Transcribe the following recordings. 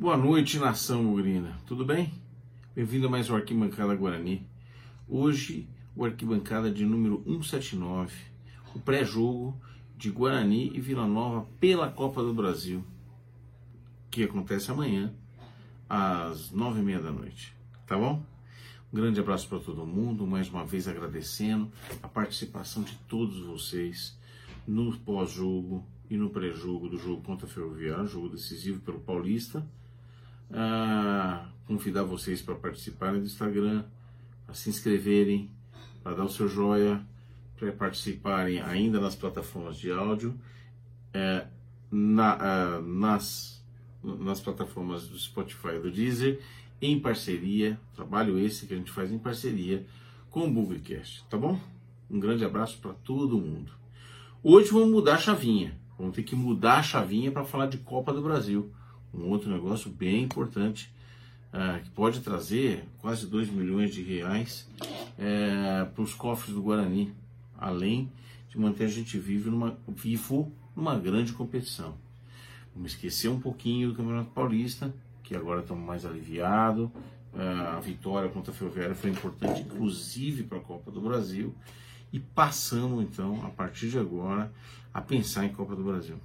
Boa noite, nação mugrina. Tudo bem? Bem-vindo a mais um Arquibancada Guarani. Hoje, o Arquibancada de número 179, o pré-jogo de Guarani e Vila Nova pela Copa do Brasil, que acontece amanhã, às nove e meia da noite. Tá bom? Um grande abraço para todo mundo, mais uma vez agradecendo a participação de todos vocês no pós-jogo e no pré-jogo do jogo contra a Ferroviário, jogo decisivo pelo Paulista convidar vocês para participarem do Instagram, para se inscreverem, para dar o seu joia, para participarem ainda nas plataformas de áudio, é, na, uh, nas, nas plataformas do Spotify e do Deezer, em parceria, trabalho esse que a gente faz em parceria com o Bugcast, tá bom? Um grande abraço para todo mundo. Hoje vamos mudar a chavinha, vamos ter que mudar a chavinha para falar de Copa do Brasil um outro negócio bem importante uh, que pode trazer quase 2 milhões de reais uh, para os cofres do Guarani, além de manter a gente vivo numa, vivo numa grande competição. Vamos esquecer um pouquinho do Campeonato Paulista, que agora estamos mais aliviados. Uh, a vitória contra a Ferroviária foi importante, inclusive para a Copa do Brasil. E passamos então, a partir de agora, a pensar em Copa do Brasil.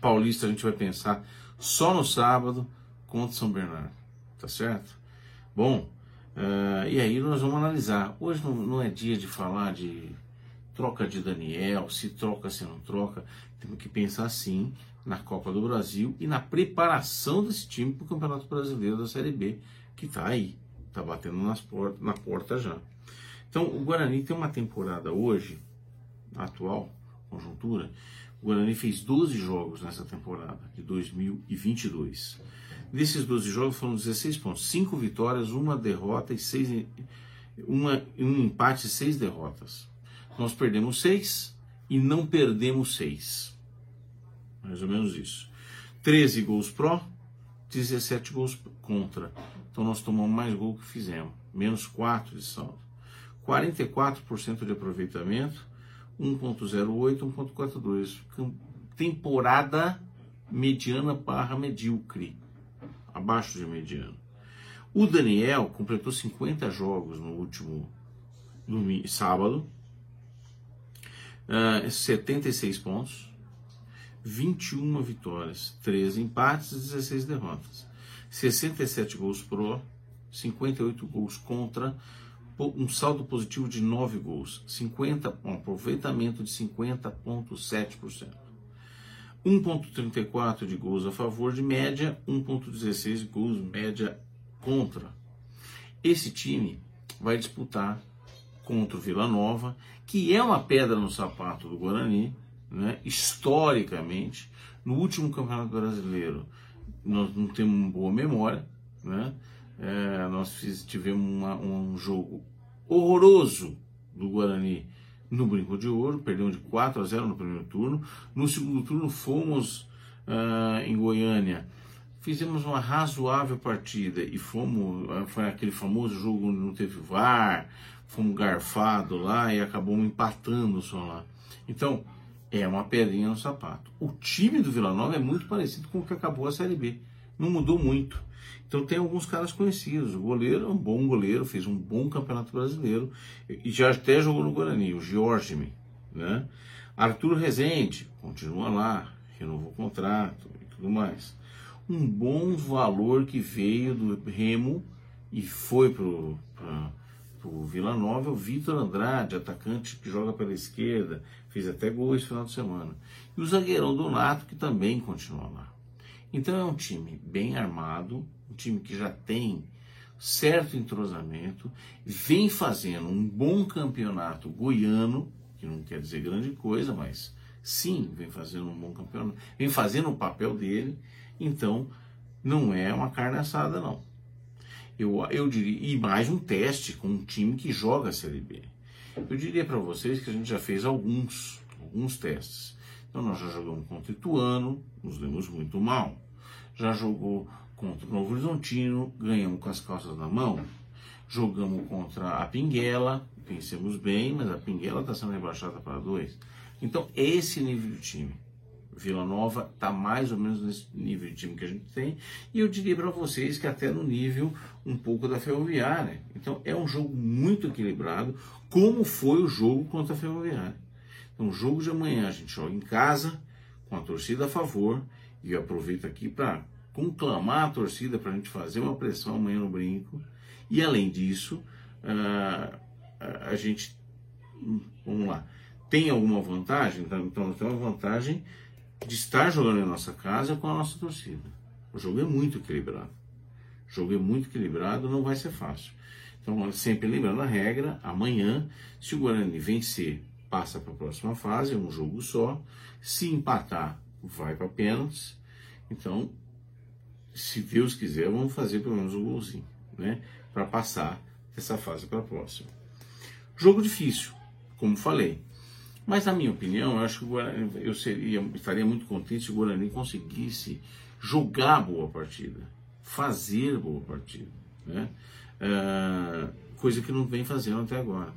Paulista a gente vai pensar só no sábado contra São Bernardo, tá certo? Bom, uh, e aí nós vamos analisar. Hoje não, não, é dia de falar de troca de Daniel, se troca, se não troca. Temos que pensar sim na Copa do Brasil e na preparação desse time para o Campeonato Brasileiro da Série B, que está aí, está batendo nas portas, na porta já. Então, o Guarani tem uma temporada hoje, atual, conjuntura, o Guarani fez 12 jogos nessa temporada de 2022. Desses 12 jogos foram 16 pontos, 5 vitórias, uma derrota e seis, uma, um empate e 6 derrotas. Nós perdemos 6 e não perdemos 6. Mais ou menos isso. 13 gols pró, 17 gols contra. Então nós tomamos mais gol que fizemos, menos 4 de saldo. 44% de aproveitamento, 1.08, 1.42. Temporada mediana barra medíocre, abaixo de mediano. O Daniel completou 50 jogos no último domingo, sábado, uh, ah, 76 pontos, 21 vitórias, 13 empates e 16 derrotas. 67 gols pro, 58 gols contra, um saldo positivo de 9 gols, 50, um aproveitamento de 50,7%. 1,34 de gols a favor de média, 1,16 gols média contra. Esse time vai disputar contra o Vila Nova, que é uma pedra no sapato do Guarani, né? historicamente. No último Campeonato Brasileiro, nós não temos uma boa memória, né? É, nós fiz, tivemos uma, um jogo horroroso do Guarani no Brinco de Ouro, perdemos de 4 a 0 no primeiro turno. No segundo turno fomos uh, em Goiânia, fizemos uma razoável partida e fomos, uh, foi aquele famoso jogo onde não teve VAR, fomos garfado lá e acabamos empatando só lá. Então, é uma pedrinha no sapato. O time do Vila Nova é muito parecido com o que acabou a Série B. Não mudou muito. Então tem alguns caras conhecidos. O goleiro é um bom goleiro, fez um bom campeonato brasileiro e já até jogou no Guarani, o Jorge, né? Arthur Rezende, continua lá, renovou o contrato e tudo mais. Um bom valor que veio do Remo e foi pro, pro Vila Nova, o Vitor Andrade, atacante que joga pela esquerda, fez até gol esse final de semana. E o zagueirão Donato, que também continua lá. Então é um time bem armado, um time que já tem certo entrosamento, vem fazendo um bom campeonato goiano, que não quer dizer grande coisa, mas sim, vem fazendo um bom campeonato, vem fazendo o papel dele, então não é uma carne assada, não. Eu, eu diria, e mais um teste com um time que joga a Série B. Eu diria para vocês que a gente já fez alguns, alguns testes. Então nós já jogamos contra o Ituano, nos demos muito mal. Já jogou contra o Novo Horizontino, ganhamos com as calças na mão. Jogamos contra a Pinguela, vencemos bem, mas a Pinguela está sendo rebaixada para dois. Então, esse nível de time. Vila Nova está mais ou menos nesse nível de time que a gente tem, e eu diria para vocês que até no nível um pouco da Ferroviária. Então é um jogo muito equilibrado, como foi o jogo contra a Ferroviária. Então, jogo de amanhã a gente joga em casa, com a torcida a favor, e eu aproveito aqui para conclamar a torcida para a gente fazer uma pressão amanhã no brinco. E além disso, uh, a gente, vamos lá, tem alguma vantagem? Então, então nós temos a vantagem de estar jogando em nossa casa com a nossa torcida. O jogo é muito equilibrado. O jogo é muito equilibrado, não vai ser fácil. Então, sempre lembrando a regra, amanhã, se o Guarani vencer, passa para a próxima fase, é um jogo só. Se empatar, vai para pênaltis. Então, se Deus quiser, vamos fazer pelo menos um golzinho, né? Para passar essa fase para a próxima. Jogo difícil, como falei. Mas, na minha opinião, eu acho que Guarani, eu seria, estaria muito contente se o Guarani conseguisse jogar boa partida, fazer boa partida, né? Uh, coisa que não vem fazendo até agora.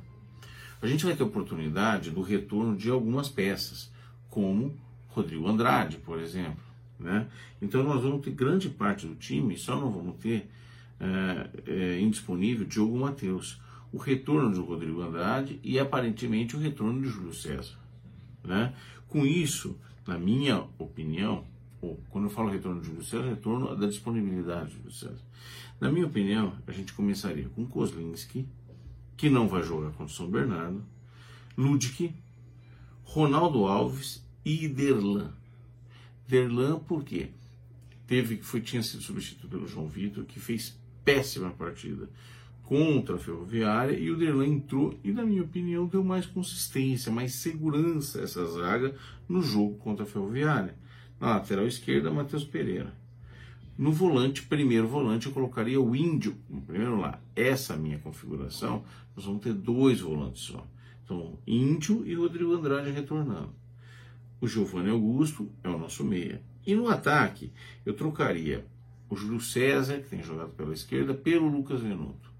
A gente vai ter oportunidade do retorno de algumas peças, como Rodrigo Andrade, por exemplo. Né? Então nós vamos ter grande parte do time, só não vamos ter é, é, indisponível Diogo Matheus. O retorno de Rodrigo Andrade e aparentemente o retorno de Júlio César. Né? Com isso, na minha opinião, ou quando eu falo retorno de Júlio César, retorno da disponibilidade de Júlio César. Na minha opinião, a gente começaria com Kozlinski, que não vai jogar contra o São Bernardo, Ludic, Ronaldo Alves e Derlan. Derlan porque teve foi tinha sido substituído pelo João Vitor, que fez péssima partida contra a Ferroviária e o Derlan entrou e na minha opinião deu mais consistência, mais segurança essa zaga no jogo contra a Ferroviária. Na lateral esquerda, Matheus Pereira. No volante, primeiro volante, eu colocaria o Índio. Primeiro lá, essa minha configuração, nós vamos ter dois volantes só. Então, Índio e Rodrigo Andrade retornando. O Giovanni Augusto é o nosso meia. E no ataque, eu trocaria o Júlio César, que tem jogado pela esquerda, pelo Lucas Venuto,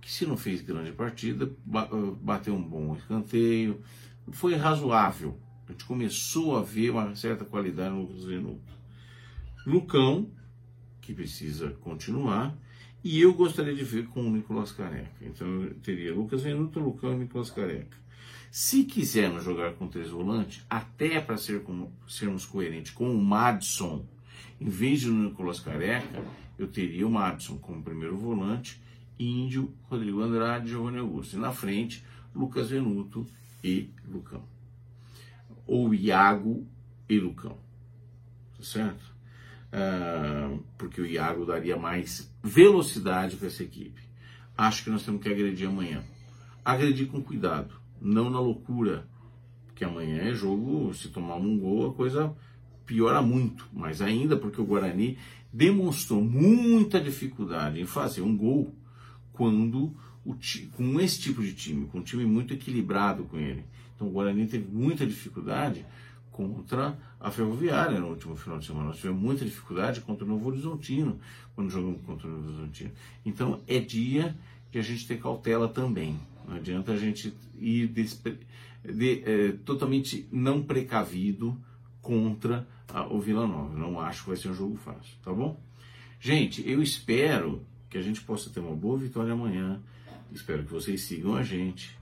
que se não fez grande partida, ah, bateu um bom escanteio, foi razoável. A gente começou a ver uma certa qualidade no Lucas Venuto. Lucão, que precisa continuar, e eu gostaria de ver com o Nicolas Careca. Então eu teria Lucas Venuto, Lucão e Nicolas Careca. Se quisermos jogar com três volantes, até para ser sermos coerentes com o Madison, em vez de Nicolas Careca, eu teria o Madison como primeiro volante, Índio, Rodrigo Andrade, Giovanni Augusto. E na frente, Lucas Venuto e Lucão. Ou Iago e Lucão. Tá certo? uh, porque o Iago daria mais velocidade para essa equipe. Acho que nós temos que agredir amanhã. Agredir com cuidado, não na loucura, porque amanhã é jogo, se tomar um gol, a coisa piora muito, mas ainda porque o Guarani demonstrou muita dificuldade em fazer um gol quando com esse tipo de time, com um time muito equilibrado com ele. Então o Guarani teve muita dificuldade contra a Ferroviária no último final de semana. Nós tivemos muita dificuldade contra o Novo Horizontino, quando jogamos contra o Novo Horizontino. Então é dia de a gente ter cautela também. Não adianta a gente ir despre... de, é, totalmente não precavido contra a, o Vila Nova. Não acho que vai ser um jogo fácil, tá bom? Gente, eu espero que a gente possa ter uma boa vitória amanhã. Espero que vocês sigam a gente.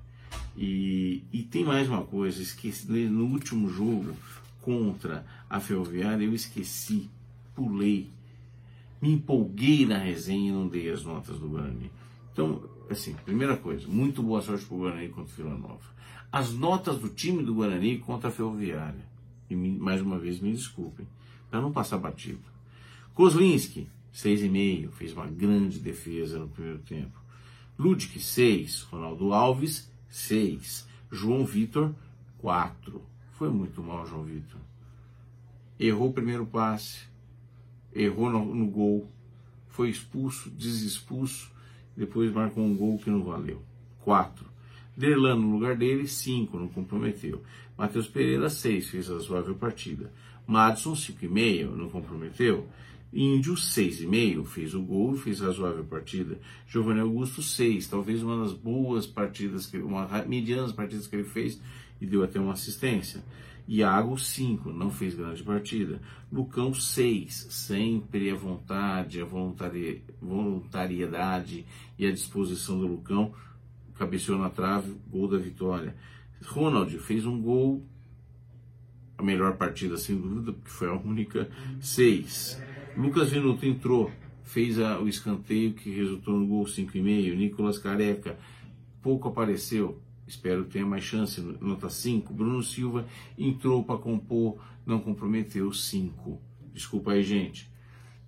E, e tem mais uma coisa, esqueci, no último jogo contra a Ferroviária, eu esqueci, pulei, me empolguei na resenha e não dei as notas do Guarani. Então, assim, primeira coisa, muito boa sorte para o Guarani contra o Vila Nova. As notas do time do Guarani contra a Ferroviária. E mais uma vez me desculpem, para não passar batido. Kozlinski, 6,5, fez uma grande defesa no primeiro tempo. Ludic, 6. Ronaldo Alves, 6. João Vitor, 4. Foi muito mal, João Vitor. Errou o primeiro passe, errou no, no gol, foi expulso, desexpulso, depois marcou um gol que não valeu. 4. Derlan no lugar dele, 5, não comprometeu. Matheus Pereira, 6, fez a razoável partida. Madison, 5,5, não comprometeu. Índio, 6,5, fez o gol, fez razoável partida. Giovanni Augusto, 6, talvez uma das boas partidas, uma medianas partidas que ele fez e deu até uma assistência. Iago, 5, não fez grande partida. Lucão, 6, sempre a vontade, a voluntari voluntariedade e a disposição do Lucão. Cabeceou na trave, gol da vitória. Ronald fez um gol, a melhor partida sem dúvida, porque foi a única, 6. Lucas Venuto entrou, fez a, o escanteio que resultou no gol 5,5. Nicolas Careca pouco apareceu, espero que tenha mais chance, nota 5. Bruno Silva entrou para compor, não comprometeu 5. Desculpa aí, gente.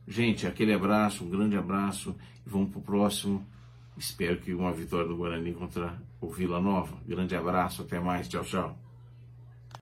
Gente, aquele abraço, um grande abraço e vamos para o próximo. Espero que uma vitória do Guarani contra o Vila Nova. Grande abraço, até mais, tchau, tchau.